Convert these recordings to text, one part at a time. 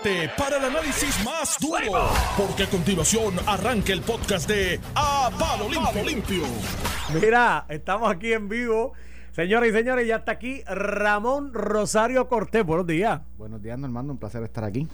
prepárate para el análisis más duro, porque a continuación arranca el podcast de A Palo Limpio. Limpio. Mira, estamos aquí en vivo. Señoras y señores, ya está aquí Ramón Rosario Cortés. Buenos días. Buenos días, Normando. Un placer estar aquí.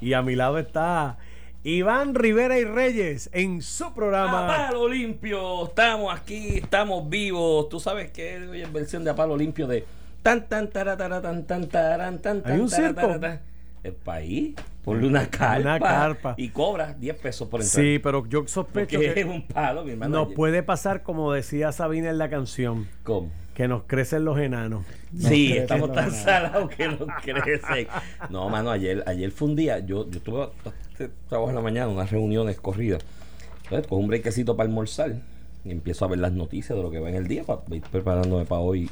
Y a mi lado está Iván Rivera y Reyes en su programa. A palo limpio, estamos aquí, estamos vivos. Tú sabes que es versión de a palo limpio de tan tan taratara, tan tan taran, tan tan ¿Hay un circo? taratara. El país, ponle una carpa, Una carpa. y cobra 10 pesos por entrar. Sí, pero yo sospecho porque es que un palo, mi hermano. nos puede pasar como decía Sabina en la canción, ¿Cómo? que nos crecen los enanos. Sí, estamos tan salados que nos crecen. No, mano, ayer, ayer fue un día, yo, yo tuve este trabajo en la mañana, unas reuniones corridas. Entonces, cojo un brequecito para almorzar y empiezo a ver las noticias de lo que va en el día para ir preparándome para hoy.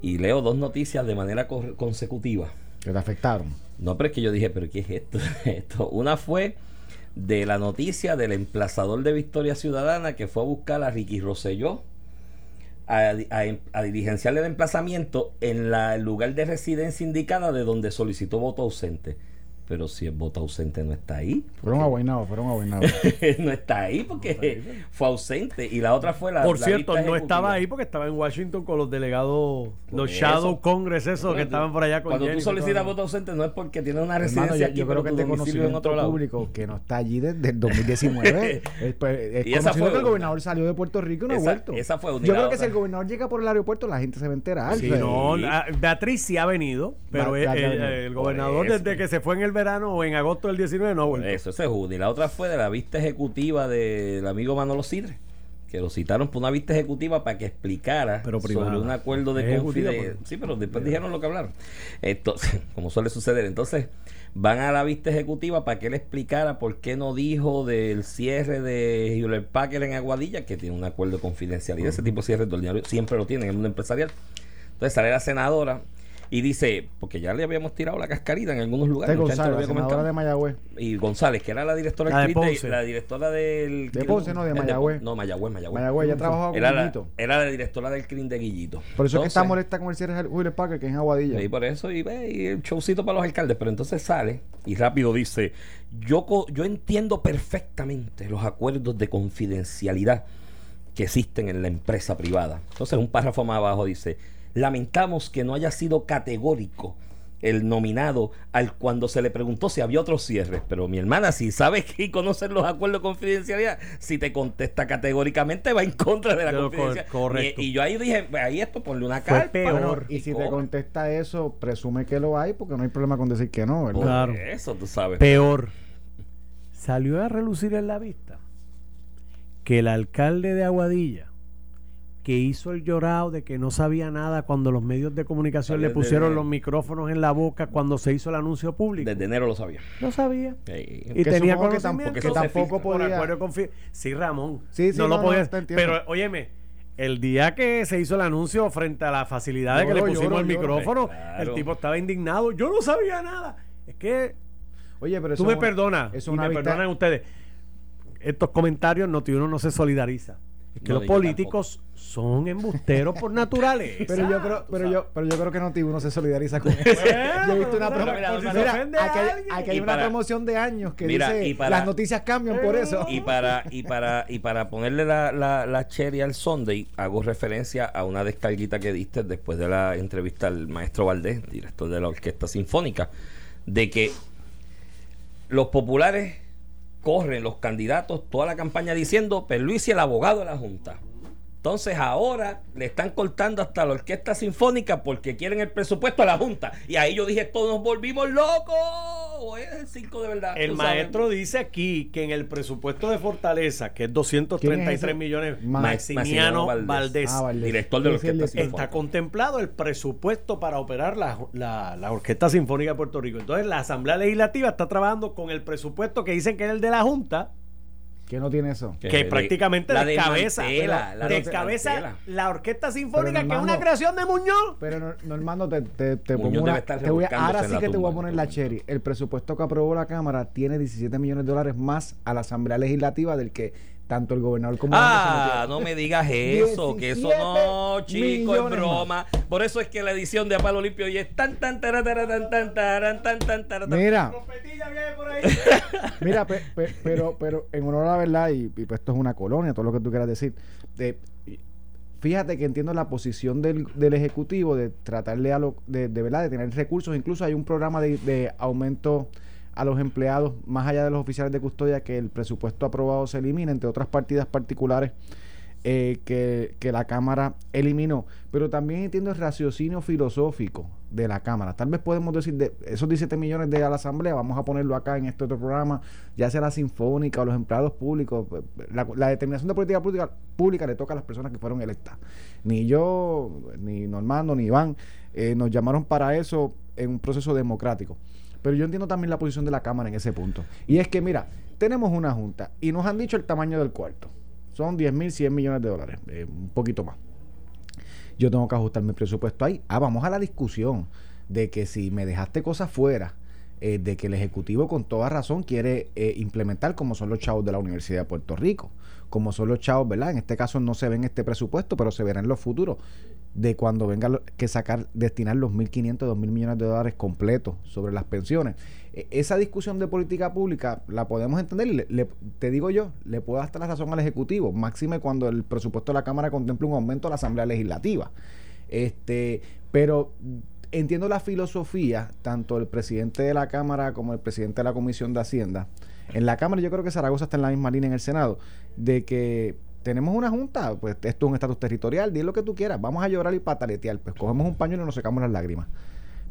Y leo dos noticias de manera consecutiva. Que te afectaron. No, pero es que yo dije, ¿pero qué es esto? Una fue de la noticia del emplazador de Victoria Ciudadana que fue a buscar a Ricky Rosselló a, a- el emplazamiento en la, el lugar de residencia indicada de donde solicitó voto ausente. Pero si el voto ausente no está ahí, Fueron aguainados, fueron aguainados. no está ahí porque fue ausente. Y la otra fue la. Por la cierto, no estaba ahí porque estaba en Washington con los delegados, Por los eso. Shadow Congress, esos que estaban por allá con Cuando tú solicitas voto ausente no es porque tienes una Hermano, residencia yo, aquí, creo que este domicilio en otro lado. público que no está allí desde el 2019 es, pues, es Y esa conocido fue que el gobernador salió de Puerto Rico y no ha vuelto. esa fue una Yo creo que otra. si el gobernador llega por el aeropuerto la gente se va a enterar. Sí, sea, no, Beatriz sí ha venido, pero el, gobernador desde que se fue en el verano o en agosto del 19 no ha vuelto. Eso, ese es uno. Y la otra fue de la vista ejecutiva del amigo Manolo Sidre, que lo citaron por una vista ejecutiva para que explicara Pero sobre un acuerdo de confidencialidad. Sí, pero después dijeron lo que hablaron. Entonces, como suele suceder, entonces van a la vista ejecutiva para que él explicara por qué no dijo del cierre de Hewlett Packard en Aguadilla, que tiene un acuerdo de confidencialidad. Ese tipo de cierre siempre lo tiene en el mundo empresarial. Entonces sale la senadora y dice, porque ya le habíamos tirado la cascarita en algunos lugares. Este gente lo González, la de Mayagüez. y González, que era la directora La del de Ponce. la directora del De Ponce, no, de Mayagüez. no, Mayagüez, Mayagüez. Mayagüez ya trabajaba con Era la, Guillito. era la directora del CRIM de Guillito. Por eso es que está molesta con el cierre de Julio Packer, que es en Aguadilla. Y por eso, y, ve, y el showcito para los alcaldes. Pero entonces sale y rápido dice: yo, co- yo entiendo perfectamente los acuerdos de confidencialidad que existen en la empresa privada. Entonces, un párrafo más abajo dice: Lamentamos que no haya sido categórico el nominado al cuando se le preguntó si había otros cierres. Pero mi hermana, si sabes que conocer los acuerdos de confidencialidad, si te contesta categóricamente, va en contra de la confidencialidad. correcto. Y, y yo ahí dije, ahí esto, ponle una Fue carpa. peor. Y si te contesta eso, presume que lo hay, porque no hay problema con decir que no, ¿verdad? Claro. Eso tú sabes. Peor, salió a relucir en la vista que el alcalde de Aguadilla, que hizo el llorado de que no sabía nada cuando los medios de comunicación Sabía le pusieron los micrófonos en la boca cuando se hizo el anuncio público, Desde enero lo sabía. no sabía. Sí. Y Que tenía supongo que conocimiento. tampoco- que Eso se tampoco filtra. Por podía- acuerdo confi- Sí, Ramón. Sí, sí, no, lo no, podía. te entiendo. pero, óyeme, el día que se hizo el anuncio frente a la facilidad de que le Lloro, pusimos lloro, el lloro. micrófono, Claro. el tipo estaba indignado. Yo no sabía nada. Es que Oye, pero tú eso me es una- perdonas. Es y una me vista- perdonan ustedes. Estos comentarios no, uno no se solidariza. Es que No, los políticos son embusteros por naturaleza. Pero yo creo, pero yo, pero yo creo que Noti uno se solidariza con eso. yo he visto una Bueno, promo- mira, Mira, mira, ofende a aquí hay, aquí hay una para- promoción de años que Mira, dice para- las noticias cambian por eso. Y para, y para, y para ponerle la, la, la cherry al Sunday, hago referencia a una descarguita que diste después de la entrevista al maestro Valdés, director de la Orquesta Sinfónica, de que los populares corren los candidatos toda la campaña diciendo Perluisi el abogado de la Junta. Entonces ahora le están cortando hasta la orquesta sinfónica porque quieren el presupuesto a la Junta. Y ahí yo dije, todos nos volvimos locos. ¿O es el circo de verdad? El Tú sabes. maestro dice aquí que en el presupuesto de Fortaleza, que es 233 ¿Quién es ese? millones, Ma- Maximiano Maximiano Valdés, Ah, Valdés. director de la Orquesta Sinfónica. está contemplado el presupuesto para operar la, la- la Orquesta Sinfónica de Puerto Rico. Entonces la Asamblea Legislativa está trabajando con el presupuesto que dicen que es el de la Junta, que no tiene eso. Que que de- prácticamente la descabeza, desmantela, la descabeza desmantela. la Orquesta Sinfónica, que es una creación de Muñoz. Pero no- Normando, te, te, te pongo una. te voy a- ahora sí la que te voy a poner la cherry. El presupuesto que aprobó la Cámara tiene 17 millones de dólares más a la Asamblea Legislativa del que tanto el gobernador como el Ah, no me digas eso, que eso no, chico, es broma. Por eso es que la edición de Apalo Limpio y es tan tan tan tan tan tan tan tan tan tan Mira, mira, pero pero en honor a la verdad y, pues esto es una colonia, todo lo que tú quieras decir. De, fíjate que entiendo la posición del, del ejecutivo de tratarle a lo de, de verdad de tener recursos, incluso hay un programa de, de aumento a los empleados, más allá de los oficiales de custodia, que el presupuesto aprobado se elimine, entre otras partidas particulares eh, que, la Cámara eliminó. Pero también entiendo el raciocinio filosófico de la Cámara. Tal vez podemos decir, de esos 17 millones de la Asamblea, vamos a ponerlo acá en este otro programa, ya sea la Sinfónica o los empleados públicos. La, determinación de política pública, pública, le toca a las personas que fueron electas. Ni yo, ni Normando, ni Iván eh, nos llamaron para eso en un proceso democrático. Pero yo entiendo también la posición de la Cámara en ese punto. Y es que, mira, tenemos una junta y nos han dicho el tamaño del cuarto. Son 10 mil, 100 millones de dólares, eh, un poquito más. Yo tengo que ajustar mi presupuesto ahí. Ah, vamos a la discusión de que si me dejaste cosas fuera, eh, de que el Ejecutivo con toda razón quiere eh, implementar como son los chavos de la Universidad de Puerto Rico, como son los chavos, ¿verdad? En este caso no se ve en este presupuesto, pero se verá en los futuros de cuando venga que sacar, destinar los 1.500, 2.000 millones de dólares completos sobre las pensiones. E, esa discusión de política pública la podemos entender, le, te digo yo, le puedo dar la razón al Ejecutivo, máxime cuando el presupuesto de la Cámara contempla un aumento a la Asamblea Legislativa. Este, pero entiendo la filosofía, tanto el presidente de la Cámara como el presidente de la Comisión de Hacienda. En la Cámara yo creo que Zaragoza está en la misma línea en el Senado, de que tenemos una junta, pues esto es un estatus territorial, di lo que tú quieras, vamos a llorar y pataletear, pues cogemos un pañuelo y nos secamos las lágrimas.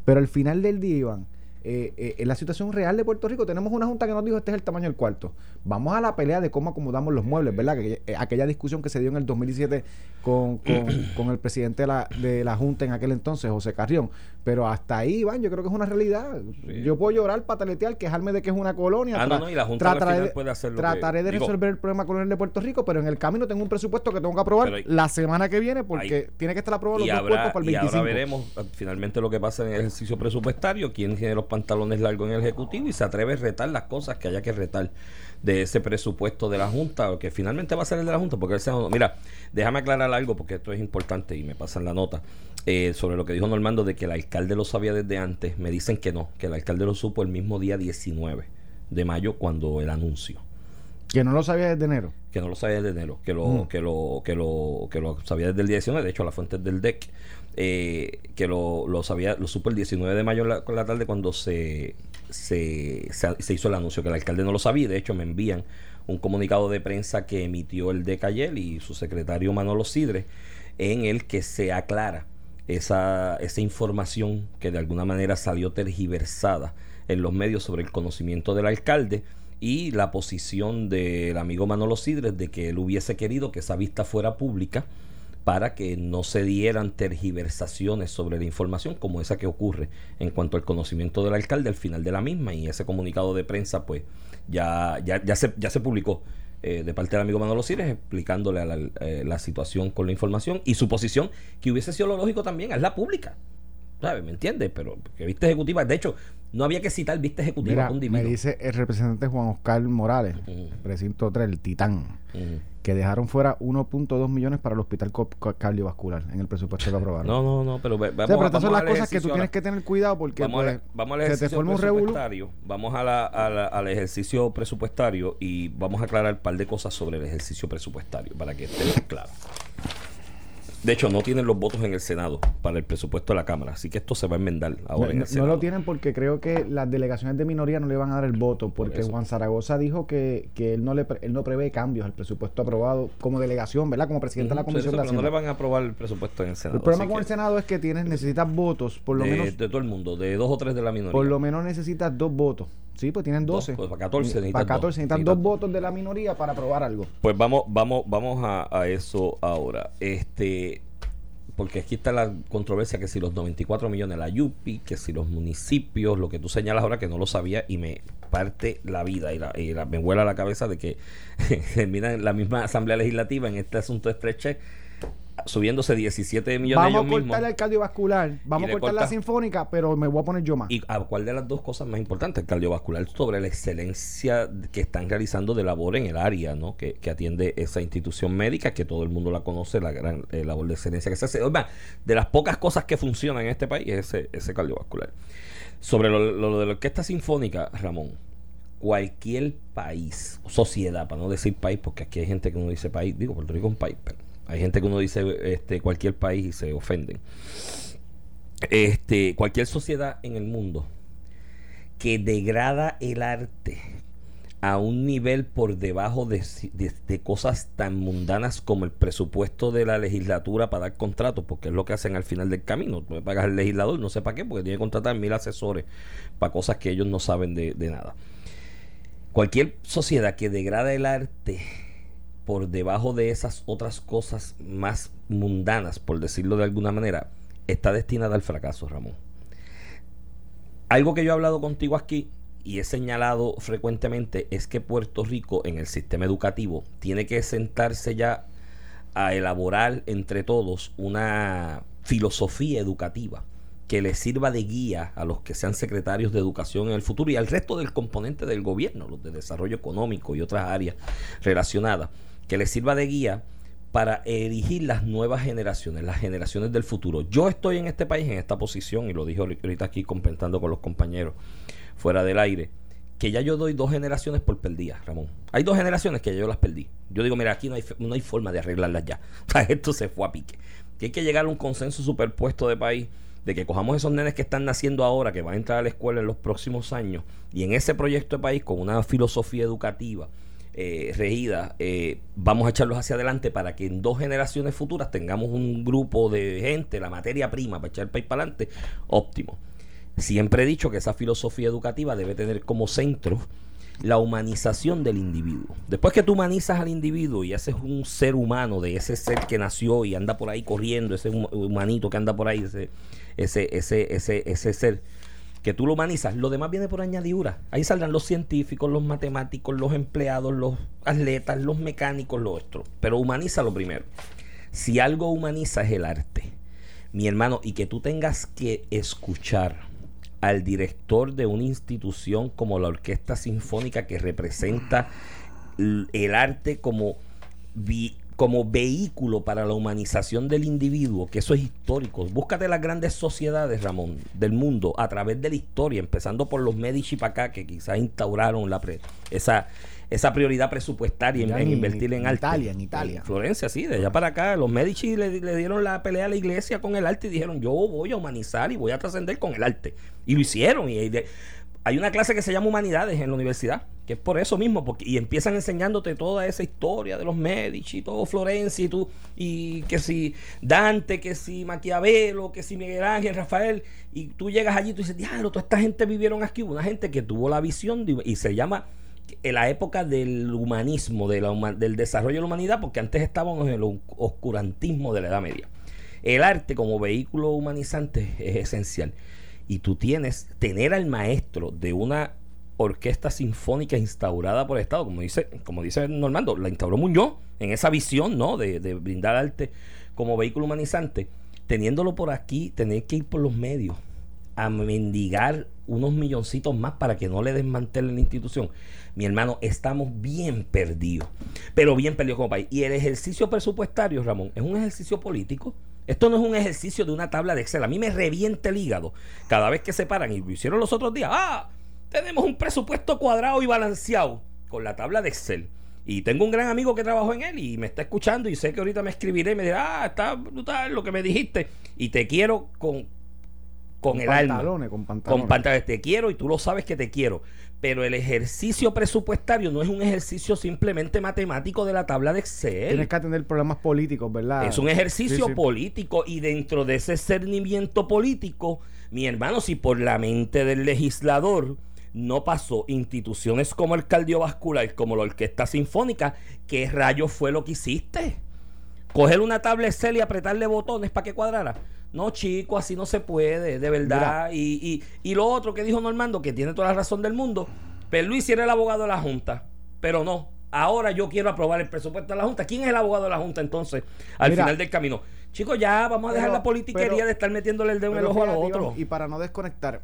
Pero al final del día, Iván, eh, eh, en la situación real de Puerto Rico tenemos una junta que nos dijo este es el tamaño del cuarto. Vamos a la pelea de cómo acomodamos los muebles, ¿verdad? Que, eh, aquella discusión que se dio en el 2017 con, con, el presidente de la, de la junta en aquel entonces, José Carrión. Pero hasta ahí, Iván, yo creo que es una realidad. Yo puedo llorar, pataletear, quejarme de que es una colonia. Ah, no, no, y la Junta trataré, puede hacerlo trataré de resolver el problema colonial de Puerto Rico, pero en el camino tengo un presupuesto que tengo que aprobar la semana que viene porque tiene que estar aprobado los dos cuerpos para el 25. Y ahora veremos ah, finalmente lo que pasa en el ejercicio presupuestario, quién tiene los pantalones largos en el Ejecutivo y se atreve a retar las cosas que haya que retar de ese presupuesto de la Junta, que finalmente va a ser el de la Junta, porque el Senado... Mira, déjame aclarar algo porque esto es importante y me pasan la nota. Eh, sobre lo que dijo Normando de que el alcalde lo sabía desde antes, me dicen que no, que el alcalde lo supo el mismo día 19 de mayo cuando el anuncio. Que no lo sabía desde enero. Que no lo sabía desde enero, que lo, mm. que lo, que lo, que lo sabía desde el día 19, de hecho la fuente del DEC, eh, que lo, lo sabía, lo supo el 19 de mayo la, la tarde cuando se, se, se, hizo el anuncio, que el alcalde no lo sabía, de hecho me envían un comunicado de prensa que emitió el DEC ayer y su secretario Manolo Sidre, en el que se aclara esa, esa información que de alguna manera salió tergiversada en los medios sobre el conocimiento del alcalde y la posición del amigo Manolo Sidres de que él hubiese querido que esa vista fuera pública para que no se dieran tergiversaciones sobre la información como esa que ocurre en cuanto al conocimiento del alcalde al final de la misma y ese comunicado de prensa pues ya, ya, ya, se, ya se publicó eh, de parte del amigo Manolo Cires explicándole la, eh, la, situación con la información y su posición, que hubiese sido lo lógico también, es la pública. ¿Sabes? ¿Me entiendes? Pero que viste ejecutiva, de hecho, no había que citar viste ejecutiva. me dice el representante Juan Oscar Morales, precinto 3, el Titán, que dejaron fuera 1.2 millones para el hospital cardiovascular en el presupuesto que aprobaron. No, no, no, pero vamos, pero estas son las cosas que tú tienes que tener cuidado porque vamos, pues, vamos al ejercicio presupuestario. Vamos a la, al ejercicio presupuestario y vamos a aclarar un par de cosas sobre el ejercicio presupuestario para que esté claro. De hecho, no tienen los votos en el Senado para el presupuesto de la Cámara, así que esto se va a enmendar ahora no, en el Senado. No lo tienen porque creo que las delegaciones de minoría no le van a dar el voto, porque Juan Zaragoza dijo que, que él, no le, él no prevé cambios al presupuesto aprobado como delegación, ¿verdad? Como presidente de la Comisión de no le van a aprobar el presupuesto en el Senado. El problema con el Senado es que tienes, necesitas votos, por lo menos. De todo el mundo, de dos o tres de la minoría. Por lo menos necesitas dos votos. Sí, pues tienen 12. pues para 14 necesitan, para 14, necesitan dos, votos de la minoría para aprobar algo. Pues vamos, vamos, vamos a, a eso ahora. Este porque aquí está la controversia que si los 94 millones la Yupi, que si los municipios, lo que tú señalas ahora que no lo sabía y me parte la vida y, la, me vuela la cabeza de que termina la misma Asamblea Legislativa en este asunto de estreche subiéndose 17 millones Vamos a ellos cortar el cardiovascular, vamos a cortar la sinfónica, pero me voy a poner yo más. ¿Y a cuál de las dos cosas más importantes? El cardiovascular sobre la excelencia que están realizando de labor en el área, ¿no? Que, que atiende esa institución médica, que todo el mundo la conoce, la gran eh, labor de excelencia que se hace. Oiga, de las pocas cosas que funcionan en este país es ese, ese cardiovascular. Sobre lo, lo de la orquesta sinfónica, Ramón, cualquier país, sociedad, para no decir país, porque aquí hay gente que uno dice país, digo, Puerto Rico es un país, pero hay gente que uno dice este, cualquier país y se ofenden. Este, cualquier sociedad en el mundo que degrada el arte a un nivel por debajo de, cosas tan mundanas como el presupuesto de la legislatura para dar contratos, porque es lo que hacen al final del camino. Tú le pagas al legislador, no sé para qué, porque tiene que contratar mil asesores para cosas que ellos no saben de nada. Cualquier sociedad que degrada el arte por debajo de esas otras cosas más mundanas, por decirlo de alguna manera, está destinada al fracaso, Ramón. Algo que yo he hablado contigo aquí y he señalado frecuentemente es que Puerto Rico en el sistema educativo tiene que sentarse ya a elaborar entre todos una filosofía educativa que le sirva de guía a los que sean secretarios de educación en el futuro y al resto del componente del gobierno, los de desarrollo económico y otras áreas relacionadas, que les sirva de guía para erigir las nuevas generaciones, las generaciones del futuro. Yo estoy en este país en esta posición y lo dije ahorita aquí complementando con los compañeros fuera del aire, que ya yo doy dos generaciones por perdidas, Ramón. Hay dos generaciones que yo las perdí. Yo digo, mira, aquí no hay, no hay forma de arreglarlas ya. Esto se fue a pique. Que hay que llegar a un consenso superpuesto de país de que cojamos esos nenes que están naciendo ahora, que van a entrar a la escuela en los próximos años, y en ese proyecto de país, con una filosofía educativa eh, regida, eh, vamos a echarlos hacia adelante para que en dos generaciones futuras tengamos un grupo de gente, la materia prima para echar el país para adelante, óptimo. Siempre he dicho que esa filosofía educativa debe tener como centro la humanización del individuo. Después que tú humanizas al individuo y haces un ser humano de ese ser que nació y anda por ahí corriendo, ese hum- humanito que anda por ahí, ese, ese, ese, ese ser, que tú lo humanizas, lo demás viene por añadidura. Ahí saldrán los científicos, los matemáticos, los empleados, los atletas, los mecánicos, lo otro. Pero humaniza lo primero. Si algo humaniza es el arte, mi hermano, y que tú tengas que escuchar al director de una institución como la Orquesta Sinfónica que representa el arte como, como vehículo para la humanización del individuo, que eso es histórico. Búscate las grandes sociedades, Ramón, del mundo a través de la historia, empezando por los Medici para acá, que quizás instauraron la pre- esa, esa prioridad presupuestaria en, invertir en, en arte. Italia, en Italia. Florencia, sí, de allá para acá. Los Medici le, le dieron la pelea a la iglesia con el arte y dijeron, yo voy a humanizar y voy a trascender con el arte. Y lo hicieron. Y, de- hay una clase que se llama Humanidades en la universidad, que es por eso mismo, porque y empiezan enseñándote toda esa historia de los Medici, todo Florencia y tú, y que si Dante, que si Maquiavelo, que si Miguel Ángel, Rafael, y tú llegas allí y tú dices, diablo, toda esta gente vivieron aquí, una gente que tuvo la visión y se llama en la época del humanismo, del desarrollo de la humanidad, porque antes estábamos en el oscurantismo de la Edad Media. El arte como vehículo humanizante es esencial. Y tú tienes, tener al maestro de una orquesta sinfónica instaurada por el Estado, como dice, como dice Normando, la instauró Muñoz en esa visión, ¿no? De, de brindar arte como vehículo humanizante, teniéndolo por aquí, tener que ir por los medios a mendigar unos milloncitos más para que no le desmantelen la institución. Mi hermano, estamos bien perdidos, pero bien perdidos como país. Y el ejercicio presupuestario, Ramón, es un ejercicio político. Esto no es un ejercicio de una tabla de Excel. A mí me revienta el hígado cada vez que se paran, y lo hicieron los otros días. ¡Ah! Tenemos un presupuesto cuadrado y balanceado con la tabla de Excel. Y tengo un gran amigo que trabajó en él y me está escuchando y sé que ahorita me escribiré y me dirá, ah, está brutal lo que me dijiste. Y te quiero con, con, el alma. pantalones, con pantalones. Con pantalones. Te quiero y tú lo sabes que te quiero. Pero el ejercicio presupuestario no es un ejercicio simplemente matemático de la tabla de Excel. Tienes que atender problemas políticos, ¿verdad? Es un ejercicio Sí, sí. político y dentro de ese cernimiento político, mi hermano, si por la mente del legislador no pasó instituciones como el cardiovascular, como la orquesta sinfónica, ¿qué rayos fue lo que hiciste? Coger una tabla Excel y apretarle botones para que cuadrara. No, chico, así no se puede, de verdad. Y, y, y lo otro que dijo Normando, que tiene toda la razón del mundo, pero Luis era el abogado de la Junta, pero no. ahora yo quiero aprobar el presupuesto de la Junta. ¿Quién es el abogado de la Junta entonces al Mira, final del camino? Chicos, ya vamos a dejar pero- la politiquería pero- de estar metiéndole el dedo en el ojo a los otros. Y para no desconectar,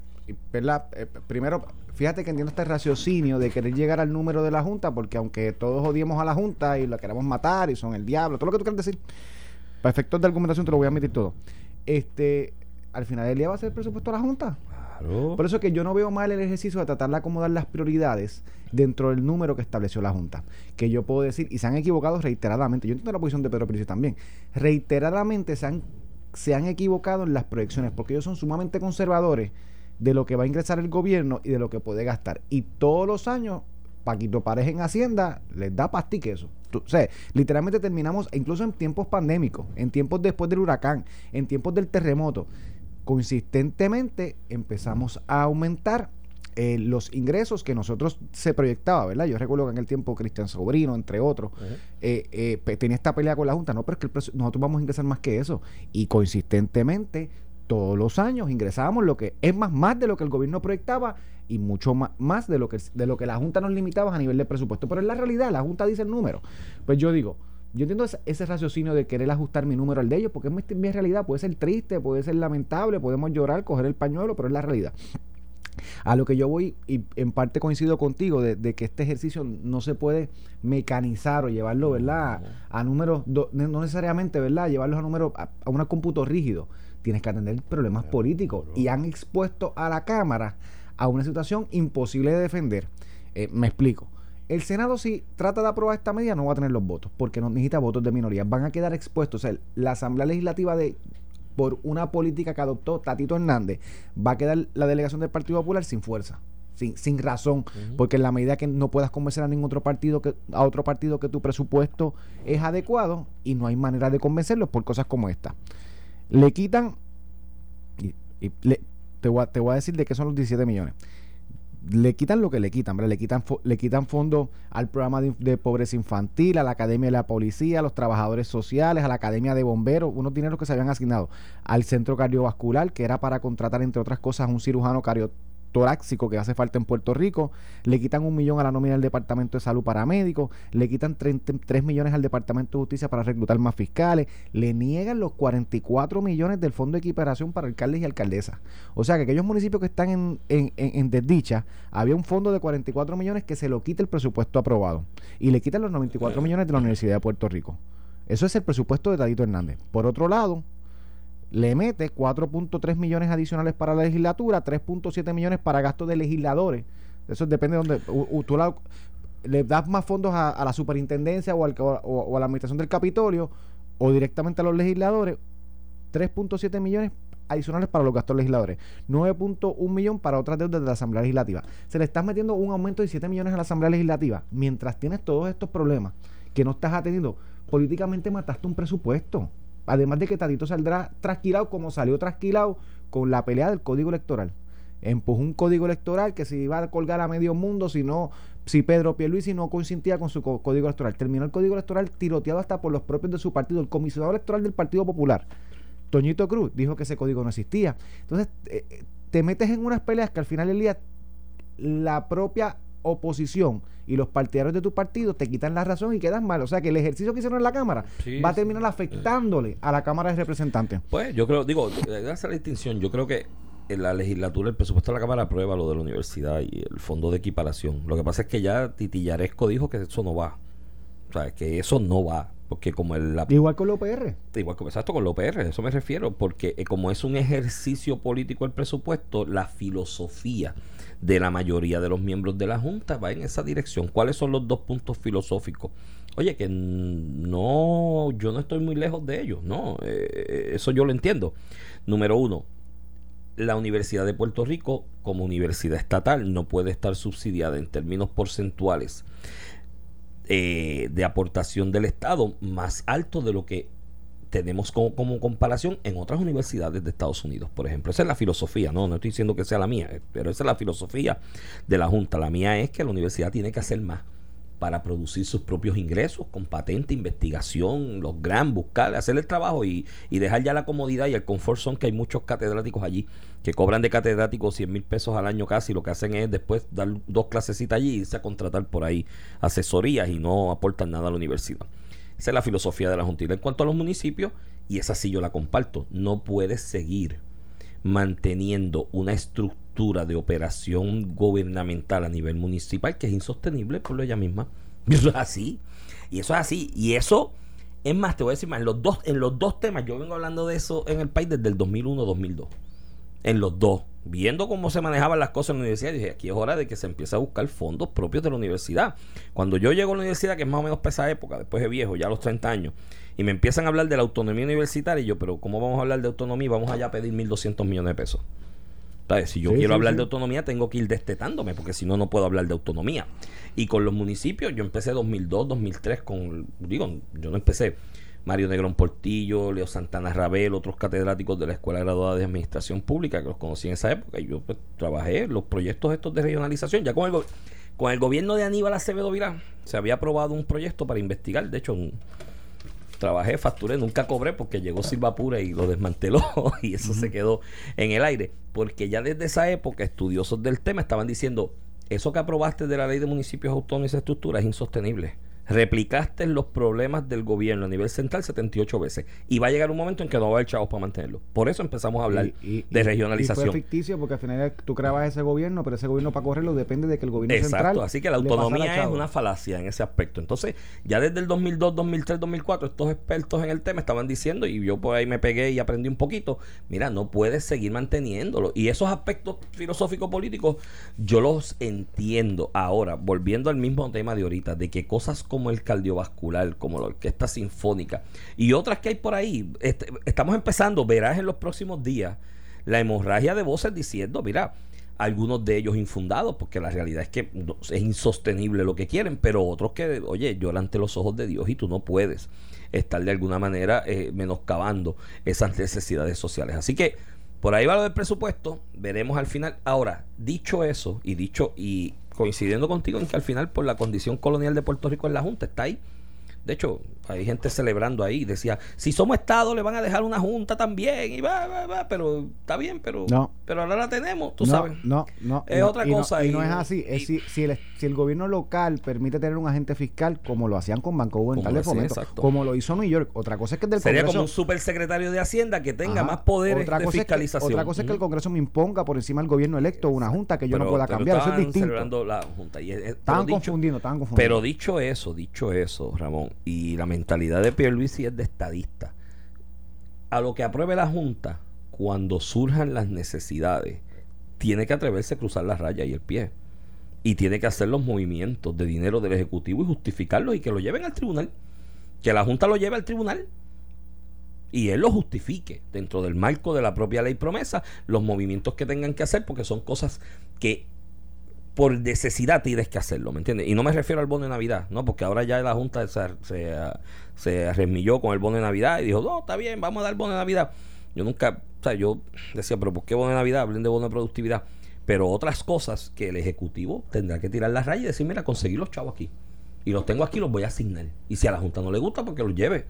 ¿verdad? Eh, primero, fíjate que entiendo este raciocinio de querer llegar al número de la Junta, porque aunque todos odiemos a la Junta y la queremos matar y son el diablo, todo lo que tú quieras decir, para efectos de argumentación te lo voy a admitir todo. Este, al final del día va a ser el presupuesto de la Junta. Por eso que yo no veo mal el ejercicio de tratar de acomodar las prioridades dentro del número que estableció la Junta. Que yo puedo decir, y se han equivocado reiteradamente, yo entiendo la posición de Pedro Pérez también, reiteradamente se han, se han equivocado en las proyecciones, porque ellos son sumamente conservadores de lo que va a ingresar el gobierno y de lo que puede gastar. Y todos los años, Paquito Pareja en Hacienda les da pastique eso. O sea, literalmente terminamos, incluso en tiempos pandémicos, en tiempos después del huracán, en tiempos del terremoto, consistentemente empezamos a aumentar eh, los ingresos que nosotros se proyectaba, ¿verdad? Yo recuerdo que en el tiempo Cristian Sobrino, entre otros, eh, eh, tenía esta pelea con la Junta. No, pero es que nosotros vamos a ingresar más que eso. Y consistentemente, todos los años ingresábamos lo que es más, más de lo que el gobierno proyectaba y mucho ma- más, de lo que de lo que la Junta nos limitaba a nivel de presupuesto. Pero en la realidad, la Junta dice el número. Pues yo digo, yo entiendo ese, ese raciocinio de querer ajustar mi número al de ellos, porque es mi, mi realidad. Puede ser triste, puede ser lamentable, podemos llorar, coger el pañuelo, pero es la realidad. A lo que yo voy, y en parte coincido contigo, de, de que este ejercicio no se puede mecanizar o llevarlo, ¿verdad? A, números, do- no necesariamente, ¿verdad? Llevarlos a números, a, a un cómputo rígido. Tienes que atender problemas políticos. Y han expuesto a la Cámara a una situación imposible de defender. Eh, me explico. El Senado, si trata de aprobar esta medida, no va a tener los votos, porque no necesita votos de minoría. Van a quedar expuestos. O sea, la Asamblea Legislativa de por una política que adoptó Tatito Hernández, va a quedar la delegación del Partido Popular sin fuerza, sin, sin razón, porque en la medida que no puedas convencer a ningún otro partido que a otro partido que tu presupuesto es adecuado y no hay manera de convencerlos por cosas como esta. Le quitan y, y le- te, voy a, te voy a decir de qué son los 17 millones. Le quitan lo que le quitan, ¿verdad? Le quitan, le quitan fondos al programa de, pobreza infantil, a la Academia de la Policía, a los trabajadores sociales, a la Academia de Bomberos, unos dineros que se habían asignado al centro cardiovascular, que era para contratar, entre otras cosas, un cirujano cardiotoráxico que hace falta en Puerto Rico. Le quitan un millón a la nómina del Departamento de Salud para médicos. Le quitan 33 millones al Departamento de Justicia para reclutar más fiscales. Le niegan los 44 millones del Fondo de Equiparación para alcaldes y alcaldesas. O sea que aquellos municipios que están en, en, en- en desdicha, había un fondo de 44 millones que se lo quita el presupuesto aprobado. Y le quitan los 94 millones de la Universidad de Puerto Rico. Eso es el presupuesto de Tadito Hernández. Por otro lado, le mete 4.3 millones adicionales para la legislatura, 3.7 millones para gastos de legisladores. Eso depende de donde tú la- le das más fondos a, la superintendencia o, al, o a la administración del Capitolio o directamente a los legisladores. 3.7 millones adicionales para los gastos legisladores, 9.1 millón para otras deudas de la Asamblea Legislativa. Se le estás metiendo un aumento de 7 millones a la Asamblea Legislativa mientras tienes todos estos problemas que no estás atendiendo. Políticamente mataste un presupuesto. Además de que Tadito saldrá trasquilado como salió trasquilado con la pelea del código electoral. Empujó un código electoral que se iba a colgar a medio mundo si no, si Pedro Pierluisi no consintía con su código electoral. Terminó el código electoral tiroteado hasta por los propios de su partido. El comisionado electoral del Partido Popular, Toñito Cruz, dijo que ese código no existía. Entonces, eh, eh, te metes en unas peleas que al final del día la propia oposición y los partidarios de tu partido te quitan la razón y quedan mal. O sea que el ejercicio que hicieron en la Cámara Sí, va a terminar afectándole a la Cámara de Representantes. Pues yo creo, digo, la distinción. Yo creo que en la legislatura, el presupuesto de la Cámara aprueba lo de la universidad y el fondo de equiparación. Lo que pasa es que ya Titillaresco dijo que eso no va. O sea, que eso no va. Porque como el, la, Igual con la OPR. igual como exacto con la OPR, a eso me refiero, porque eh, como es un ejercicio político el presupuesto, la filosofía de la mayoría de los miembros de la Junta va en esa dirección. ¿Cuáles son los dos puntos filosóficos? Oye, que no, yo no estoy muy lejos de ellos, no, eh, eso yo lo entiendo. Número uno, la Universidad de Puerto Rico, como universidad estatal, no puede estar subsidiada en términos porcentuales eh, de aportación del Estado más alto de lo que tenemos como, comparación en otras universidades de Estados Unidos, por ejemplo. Esa es la filosofía, no, no estoy diciendo que sea la mía, eh, pero esa es la filosofía de la Junta. La mía es que la universidad tiene que hacer más para producir sus propios ingresos con patente, investigación, los gran, buscar, hacer el trabajo y, y dejar ya la comodidad y el confort son que hay muchos catedráticos allí que cobran de catedráticos 100 mil pesos al año casi, lo que hacen es después dar dos clasecitas allí y irse a contratar por ahí asesorías y no aportan nada a la universidad. Esa es la filosofía de la Junta. En cuanto a los municipios, y esa sí yo la comparto, no puedes seguir manteniendo una estructura de operación gubernamental a nivel municipal que es insostenible por ella misma. Eso es así. Y eso es así. Y eso, es más, te voy a decir más, en los dos, en los dos temas, yo vengo hablando de eso en el país desde el 2001-2002. En los dos. Viendo cómo se manejaban las cosas en la universidad, dije, aquí es hora de que se empiece a buscar fondos propios de la universidad. Cuando yo llego a la universidad, que es más o menos para esa época, después de viejo, ya a los 30 años, y me empiezan a hablar de la autonomía universitaria, y yo, pero ¿cómo vamos a hablar de autonomía? Vamos allá a pedir 1.200 millones de pesos. Si yo Sí, quiero sí, hablar sí. de autonomía, tengo que ir destetándome, porque si no, no puedo hablar de autonomía. Y con los municipios, yo empecé 2002, 2003 con, digo, yo no empecé. Mario Negrón Portillo, Leo Santana Rabel, otros catedráticos de la Escuela Graduada de Administración Pública que los conocí en esa época. Y yo pues, trabajé los proyectos estos de regionalización. Ya con el, con el gobierno de Aníbal Acevedo Vilá se había aprobado un proyecto para investigar. De hecho, un- trabajé, facturé, nunca cobré porque llegó Silva Pura y lo desmanteló y eso se quedó en el aire. Porque ya desde esa época estudiosos del tema estaban diciendo, eso que aprobaste de la ley de municipios autónomos y estructuras es insostenible. Replicaste los problemas del gobierno a nivel central 78 veces y va a llegar un momento en que no va a haber chavos para mantenerlo. Por eso empezamos a hablar Y- y- de regionalización. Y fue ficticio porque al final tú creabas ese gobierno, pero ese gobierno para correrlo depende de que el gobierno Exacto, central. así que la autonomía es una falacia en ese aspecto. Entonces, ya desde el 2002, 2003, 2004, estos expertos en el tema estaban diciendo, y yo por ahí me pegué y aprendí un poquito, mira, no puedes seguir manteniéndolo. Y esos aspectos filosóficos políticos, yo los entiendo. Ahora, volviendo al mismo tema de ahorita, de que cosas como el cardiovascular, como la orquesta sinfónica y otras que hay por ahí, este, estamos empezando, verás en los próximos días, la hemorragia de voces diciendo, mira, algunos de ellos infundados, porque la realidad es que es insostenible lo que quieren, pero otros que, oye, lloran ante los ojos de Dios y tú no puedes estar de alguna manera eh, menoscabando esas necesidades sociales. Así que por ahí va lo del presupuesto, veremos al final. Ahora, dicho eso, y dicho, y coincidiendo contigo en que al final por la condición colonial de Puerto Rico en la Junta está ahí. De hecho, hay gente celebrando ahí. Decía, si somos Estado, le van a dejar una junta también. Y va, va, va. Pero está bien, pero, No. pero ahora la tenemos, tú no, sabes. No, no. Es no- otra y cosa Y, no es así. Es y- si, si, el, si el gobierno local permite tener un agente fiscal, como lo hacían con Banco Gubernamental de Fomento, exacto. como lo hizo New York. Otra cosa es que el del Sería Congreso. como un supersecretario de Hacienda que tenga Ajá. más poderes otra de fiscalización. Es que, otra cosa es que el. Congreso me imponga por encima del gobierno electo una junta que yo no pueda cambiar. Eso es distinto. celebrando la junta. Y es- Estaban dicho- confundiendo, estaban confundiendo. Pero dicho eso, dicho eso, Ramón, y la mentalidad de Pierluisi es de estadista. A lo que apruebe la Junta, cuando surjan las necesidades, tiene que atreverse a cruzar la raya y el pie. Y tiene que hacer los movimientos de dinero del Ejecutivo y justificarlos y que lo lleven al tribunal. Que la Junta lo lleve al tribunal y él lo justifique dentro del marco de la propia ley promesa, los movimientos que tengan que hacer, porque son cosas que por necesidad tienes que hacerlo, ¿me entiendes? Y no me refiero al bono de Navidad, ¿no? Porque ahora ya la Junta se, se, arremilló con el bono de Navidad y dijo, no, está bien, vamos a dar bono de Navidad. Yo nunca, o sea, yo decía, pero ¿por qué bono de Navidad? Hablen de bono de productividad. Pero otras cosas que el Ejecutivo tendrá que tirar la raya y decir, mira, conseguí los chavos aquí. Y los tengo aquí, los voy a asignar. Y si a la Junta no le gusta, porque los lleve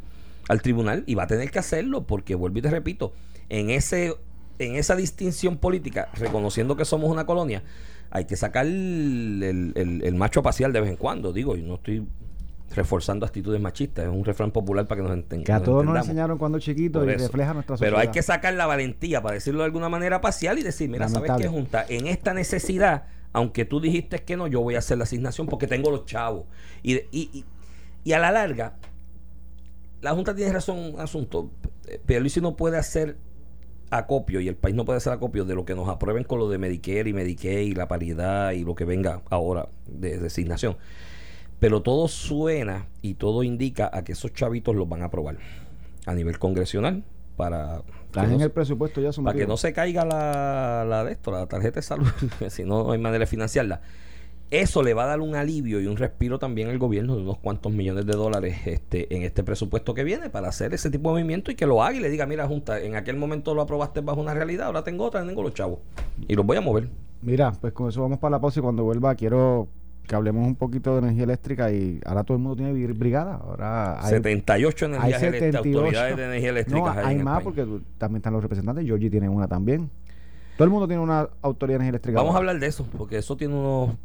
al tribunal y va a tener que hacerlo, porque vuelvo y te repito, en ese en esa distinción política, reconociendo que somos una colonia, hay que sacar el, el- el- el macho parcial de vez en cuando. Digo, y no estoy reforzando actitudes machistas, es un refrán popular para que nos, enten- que a nos todos nos entendamos. enseñaron cuando chiquitos y refleja nuestra sociedad. Pero hay que sacar la valentía, para decirlo de alguna manera parcial, y decir, mira, ¿sabes qué, Junta? En esta necesidad, aunque tú dijiste que no, yo voy a hacer la asignación porque tengo los chavos. Y, y, y, y a la larga, la Junta tiene razón en un asunto. Pierluisi no puede hacer acopio y el país no puede hacer acopio de lo que nos aprueben con lo de Medicare y Medicaid y la paridad y lo que venga ahora de designación. Pero todo suena y todo indica a que esos chavitos los van a aprobar a nivel congresional para que en no el presupuesto ya para que no se caiga la, la de esto, la tarjeta de salud, si no, no hay manera de financiarla. Eso le va a dar un alivio y un respiro también al gobierno de unos cuantos millones de dólares este, en este presupuesto que viene para hacer ese tipo de movimiento y que lo haga y le diga, mira, Junta, en aquel momento lo aprobaste bajo una realidad, ahora tengo otra, tengo los chavos y los voy a mover. Mira, pues con eso vamos para la pausa y cuando vuelva quiero que hablemos un poquito de energía eléctrica y ahora todo el mundo tiene bri- brigada. Ahora hay, 78 energías hay eléctricas, 78. autoridades de energía eléctrica. No, hay más porque también están los representantes. Georgie tiene una también. Todo el mundo tiene una autoridad de energía eléctrica. Vamos a hablar de eso, porque eso tiene unos,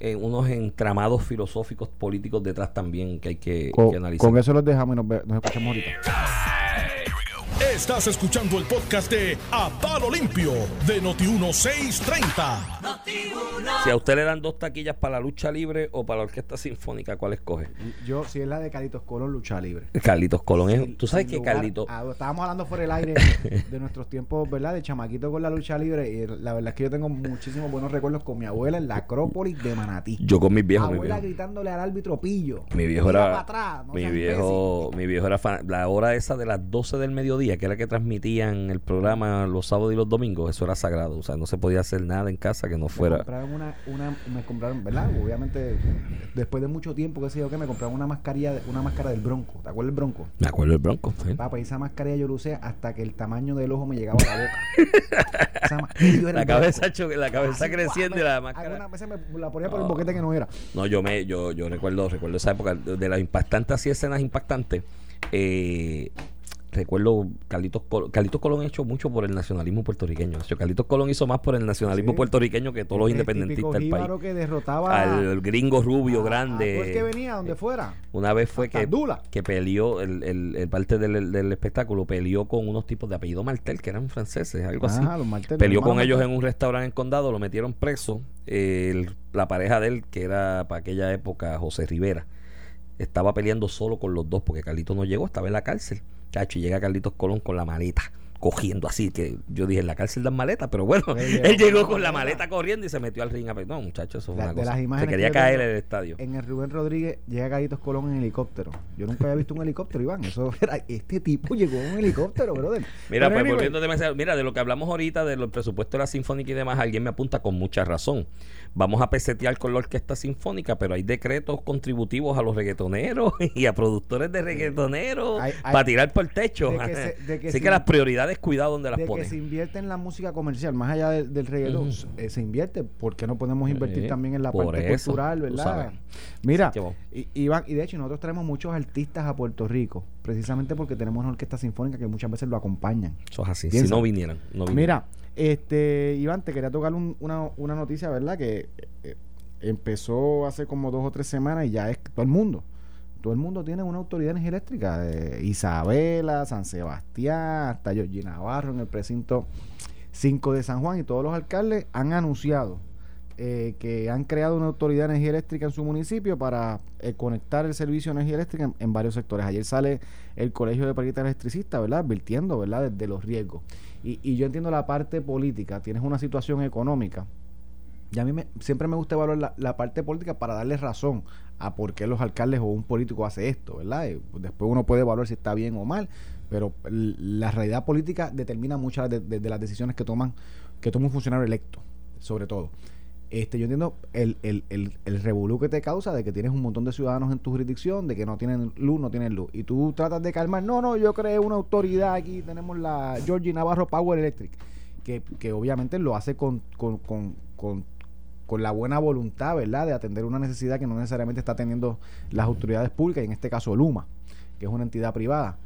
eh, unos entramados filosóficos políticos detrás también que hay que, Con, que analizar. con eso los dejamos y nos, nos escuchamos ahorita. Estás escuchando el podcast de A Palo Limpio de Noti1630. Si a usted le dan dos taquillas para la lucha libre o para la orquesta sinfónica, ¿cuál escoge? Yo, si es la de Carlitos Colón, lucha libre. Carlitos Colón. es- Sin- Tú sabes que lugar Carlitos... a- estábamos hablando fuera del aire de nuestros tiempos, ¿verdad? De chamaquito con la lucha libre. Y la verdad es que yo tengo muchísimos buenos recuerdos con mi abuela en la Acrópolis de Manatí. Yo con mis viejos, mi abuela viejo. gritándole al árbitro pillo. Mi viejo era. atrás, no mi viejo, mi viejo era fan- La hora esa de las 12 del mediodía, que era que transmitían el programa los sábados y los domingos, eso era sagrado. O sea, no se podía hacer nada en casa que no Me fuera. compraron una, una, me compraron, ¿verdad? Obviamente, después de mucho tiempo, que sé yo, que me compraron una mascarilla, una máscara del Bronco. ¿Te acuerdas del Bronco? Me acuerdo del Bronco. ¿eh? Papá, esa mascarilla yo la usé hasta que el tamaño del ojo me llegaba a la boca. Esa ma- y yo era La cabeza, Bronco. cho- la cabeza Así, creciendo y la me- máscara. Algunas veces me la ponía por el boquete que no era. No, yo me, yo, yo recuerdo, recuerdo esa época de las impactantes así escenas impactantes. Eh, recuerdo Carlitos Colón, Carlitos Colón ha hecho mucho por el nacionalismo puertorriqueño. Carlitos Colón hizo más por el nacionalismo Sí. puertorriqueño que todos los independentistas del país. que derrotaba Al gringo rubio a- a grande. el que venía donde fuera. Una vez fue que, que peleó, el, el, el parte del, del espectáculo, peleó con unos tipos de apellido Martel, que eran franceses, algo así. Ah, los Martel, Peleó los con ellos en un restaurante en Condado, lo metieron preso. Eh, el- la pareja de él, que era para aquella época José Rivera, estaba peleando solo con los dos porque Carlitos no llegó, estaba en la cárcel. Cacho, y llega Carlitos Colón con la maleta, cogiendo así, que yo dije, en la cárcel dan maletas, pero bueno, Él él llegó con la maleta. maleta corriendo y se metió al ring. a No, muchachos, eso fue La- una cosa. las Se quería que caer en el estadio. En el Rubén Rodríguez llega Carlitos Colón en helicóptero. Yo nunca había visto un helicóptero, Iván. Eso era, este tipo llegó en un helicóptero, brother. Mira, Pero pues volviendo demasiado- mira, de lo que hablamos ahorita de los presupuestos de la sinfónica y demás, alguien me apunta con mucha razón. Vamos a pesetear con la orquesta sinfónica, pero hay decretos contributivos a los reggaetoneros y a productores de reggaetoneros Hay- hay- para tirar por el techo. de que se- de que Así que las prioridades, cuidado donde las de que ponen. se invierte en la música comercial, más allá del, del reggaetón, eh, se invierte. ¿Por qué no podemos invertir también en la parte eso, cultural, verdad? Mira, y, Iván, y de hecho nosotros traemos muchos artistas a Puerto Rico, precisamente porque tenemos una orquesta sinfónica que muchas veces lo acompañan. Eso es así. Piensa. Si no vinieran. no vinieran. Mira, este, Iván, te quería tocar un- una, una noticia, ¿verdad? Que eh, empezó hace como dos o tres semanas y ya es todo el mundo. Todo el mundo tiene una autoridad de energía eléctrica. Isabela, San Sebastián, hasta Georgie Navarro en el precinto 5 de San Juan y todos los alcaldes han anunciado eh, que han creado una autoridad de energía eléctrica en su municipio para eh, conectar el servicio de energía eléctrica en, varios sectores. Ayer sale el Colegio de Periodistas Electricistas, ¿verdad? Advirtiendo, ¿verdad? De los riesgos. Y, y yo entiendo la parte política. Tienes una situación económica. Y a mí me- siempre me gusta evaluar la, parte política para darle razón a por qué los alcaldes o un político hace esto, ¿verdad? Y después uno puede evaluar si está bien o mal, pero la realidad política determina muchas de las decisiones que toman que toma un funcionario electo, sobre todo. Este, yo entiendo el, el, el, el revolú que te causa de que tienes un montón de ciudadanos en tu jurisdicción, de que no tienen luz, no tienen luz. Y tú tratas de calmar, no, no, yo creé una autoridad aquí, tenemos la Georgie Navarro Power Electric, que, que obviamente lo hace con, con, con, con, con la buena voluntad, ¿verdad?, de atender una necesidad que no necesariamente está teniendo las autoridades públicas, y en este caso Luma, que es una entidad privada.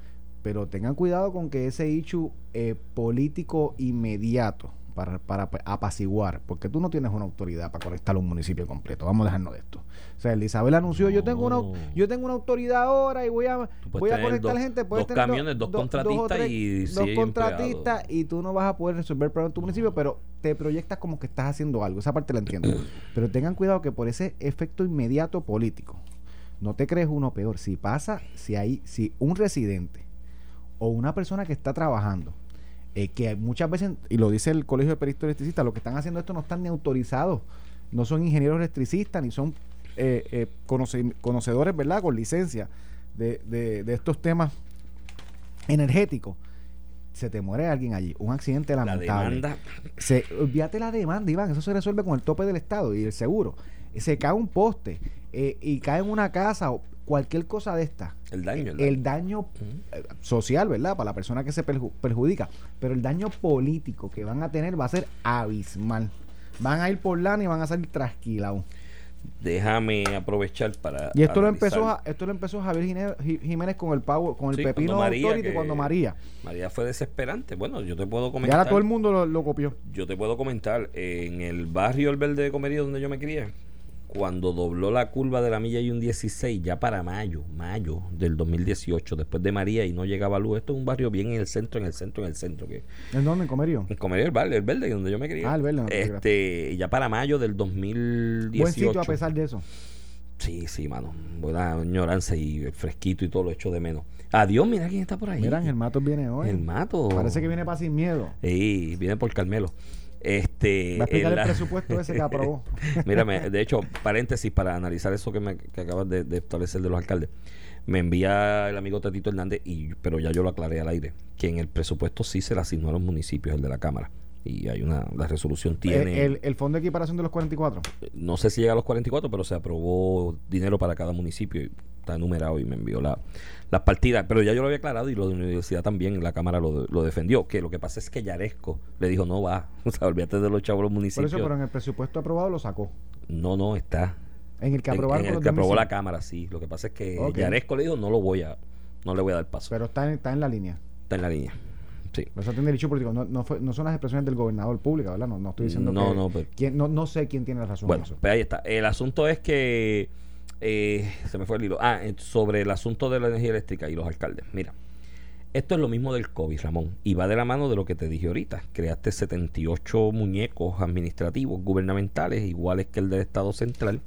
Pero tengan cuidado con que ese hecho eh, político inmediato para, para apaciguar, porque tú no tienes una autoridad para conectar un municipio completo. Vamos a dejarnos de esto. O sea, el Isabel anunció, yo tengo una yo tengo una autoridad ahora y voy a voy a conectar dos- gente, puedes dos tener camiones, dos contratistas tres- y dos contratistas y tú no vas a poder resolver el problema en tu municipio, pero te proyectas como que estás haciendo algo. Esa parte la entiendo. pero tengan cuidado que por ese efecto inmediato político, no te crees uno peor. Si pasa, si hay, si un residente o una persona que está trabajando, eh, que muchas veces, y lo dice el Colegio de Peritos Electricistas, lo que están haciendo esto no están ni autorizados, no son ingenieros electricistas, ni son eh, eh, conoce- conocedores, ¿verdad?, con licencia de, de- de estos temas energéticos. Se te muere alguien allí, un accidente La lamentable. demanda. Se, olvídate la demanda, Iván, eso se resuelve con el tope del Estado y el seguro. Se cae un poste eh, y cae en una casa o cualquier cosa de esta. El daño. El, El daño eh, social, ¿verdad? Para la persona que se perju- perjudica. Pero el daño político que van a tener va a ser abismal. Van a ir por lana y van a salir trasquilados. déjame aprovechar para. Y esto lo empezó a- esto lo empezó Javier Jiménez con el pago, con el Sí, pepino cuando María, Authority que- cuando María. María fue desesperante. Bueno, yo te puedo Y comentar. ahora todo el mundo lo, lo copió. Yo te puedo comentar, en el barrio El Verde de Comerío donde yo me crié, cuando dobló la curva de la milla y un 16, ya para mayo, mayo del 2018, después de María y no llegaba luz, esto es un barrio bien en el centro, en el centro, en el centro, que ¿En dónde? ¿En Comerío? en Comerío El Verde, el Verde, donde yo me crié. Ah, El Verde, Este, ya para mayo del 2018. Buen sitio a pesar de eso. Sí, sí, mano. Buena añoranza y fresquito y todo lo echo de menos. Adiós, mira quién está por ahí. Mira, Ángel Matos viene hoy. El mato. Parece que viene para sin miedo. Sí, viene por Carmelo. Este, Va a explicar el presupuesto ese que aprobó. Mírame, de hecho, paréntesis para analizar eso que, me, que acabas de, de establecer de los alcaldes. Me envía el amigo Tatito Hernández, y, pero ya yo lo aclaré al aire, que en el presupuesto sí se le asignó a los municipios, el de la Cámara. Y hay una, la resolución tiene, Eh, El, el fondo de equiparación de los 44. no sé si llega a los 44, pero se aprobó dinero para cada municipio y está enumerado y me envió la, las partidas. Pero ya yo lo había aclarado y lo de la universidad también, la Cámara lo, lo defendió. Que lo que pasa es que Yaresco le dijo, no va, o sea, olvídate de los chavos los Por municipios. eso, pero en el presupuesto aprobado lo sacó. No, no, está. En el que En- aprobaron en por el que aprobó 2005. la Cámara, sí. Lo que pasa es que. Yaresco le dijo, no lo voy a, no le voy a dar paso. Pero está en, está en la línea. está en la línea. Sí. Eso tiene derecho político. No, no, fue- no son las expresiones del gobernador público, ¿verdad? No, no estoy diciendo No, que. no, pero- quién- no, no sé quién tiene la razón Bueno, en eso. pues ahí está. El asunto es que eh, se me fue el hilo. Ah, eh, sobre el asunto de la energía eléctrica y los alcaldes. Mira, esto es lo mismo del COVID, Ramón, y va de la mano de lo que te dije ahorita. Creaste 78 muñecos administrativos gubernamentales, iguales que el del Estado Central,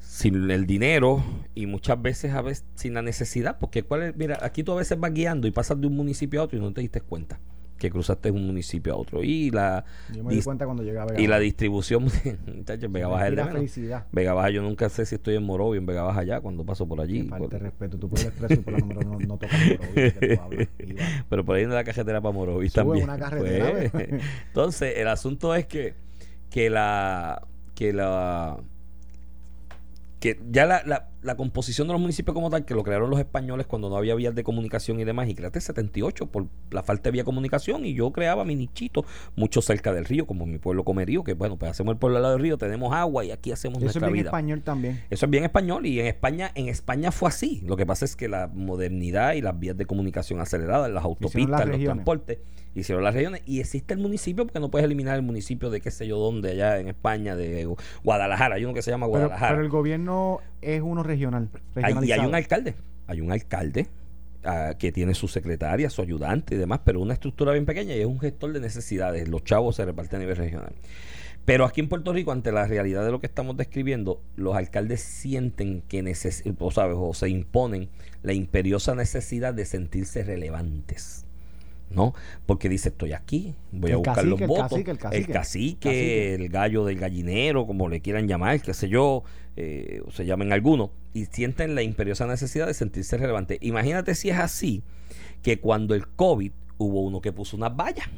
sin el dinero y muchas veces a veces sin la necesidad, porque cuál es, mira, aquí tú a veces vas guiando y pasas de un municipio a otro y no te diste cuenta que cruzaste de un municipio a otro y la Yo me di cuenta cuando llegaba. y la distribución muchachos en Vega Baja es de felicidad. Vega Baja yo nunca sé si estoy en Morovia en Vega Baja allá cuando paso por allí por- de respeto. Tú el expreso por la número no, no tocas por oír, que tú hablas. Iba. pero por ahí en la carretera para Morovis Sube también una carretera, Pues, entonces el asunto es que que la que la que ya la, la, la composición de los municipios como tal, que lo crearon los españoles cuando no había vías de comunicación y demás, y creaste 78 por la falta de vía de comunicación, y yo creaba mi nichito, mucho cerca del río, como mi pueblo Comerío, que bueno, pues hacemos el pueblo al lado del río, tenemos agua y aquí hacemos Eso es bien vida. español también. Eso es bien español y en España, en España fue así. Lo que pasa es que la modernidad y las vías de comunicación aceleradas, las autopistas, las los transportes, hicieron las regiones y existe el municipio porque no puedes eliminar el municipio de qué sé yo dónde, allá en España, de Guadalajara. Hay uno que se llama Pero, Guadalajara. pero el gobierno es uno regional. Hay- y hay un alcalde. Hay un alcalde ah, que tiene su secretaria, su ayudante y demás, pero una estructura bien pequeña y es un gestor de necesidades. Los chavos se reparten a nivel regional. Pero aquí en Puerto Rico, ante la realidad de lo que estamos describiendo, los alcaldes sienten que necesitan, o se imponen la imperiosa necesidad de sentirse relevantes. ¿No? Porque dice, estoy aquí, voy a El buscar cacique, los el votos. cacique, el cacique. Cacique. el gallo del gallinero, como le quieran llamar, qué sé yo, eh, o se llamen algunos, y sienten la imperiosa necesidad de sentirse relevantes. Imagínate si es así, que cuando el COVID hubo uno que puso unas vallas.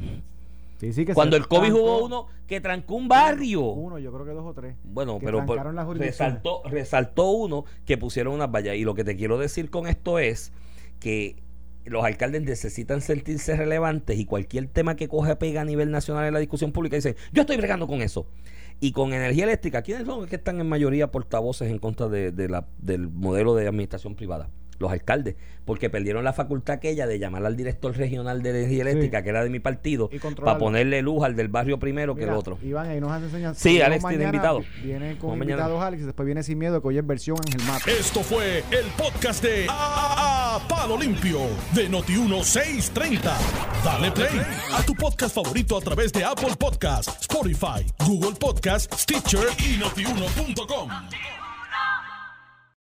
Sí, sí, que Cuando el COVID trancó hubo uno que trancó un barrio. Uno, yo creo que dos o tres. Bueno, que pero, las resaltó, resaltó uno que pusieron unas vallas. Y lo que te quiero decir con esto es que los alcaldes necesitan sentirse relevantes y cualquier tema que coge pega a nivel nacional en la discusión pública dicen, yo estoy bregando con eso. Y con energía eléctrica, ¿quiénes son los que están en mayoría portavoces en contra de, de la, del modelo de administración privada? Los alcaldes, porque perdieron la facultad aquella de llamar al director regional de energía eléctrica, que era de mi partido, para ponerle luz al del barrio primero que el otro. Iván, ahí nos hace enseñar. Sí, Alex tiene mañana, invitado. Viene con Vamos mañana. invitados Alex y después viene sin miedo, que hoy es versión Ángel Mato. Esto fue el podcast de A, A- Palo Limpio de Noti1630. Dale play a tu podcast favorito a través de Apple Podcasts, Spotify, Google Podcasts, Stitcher y notiuno.com.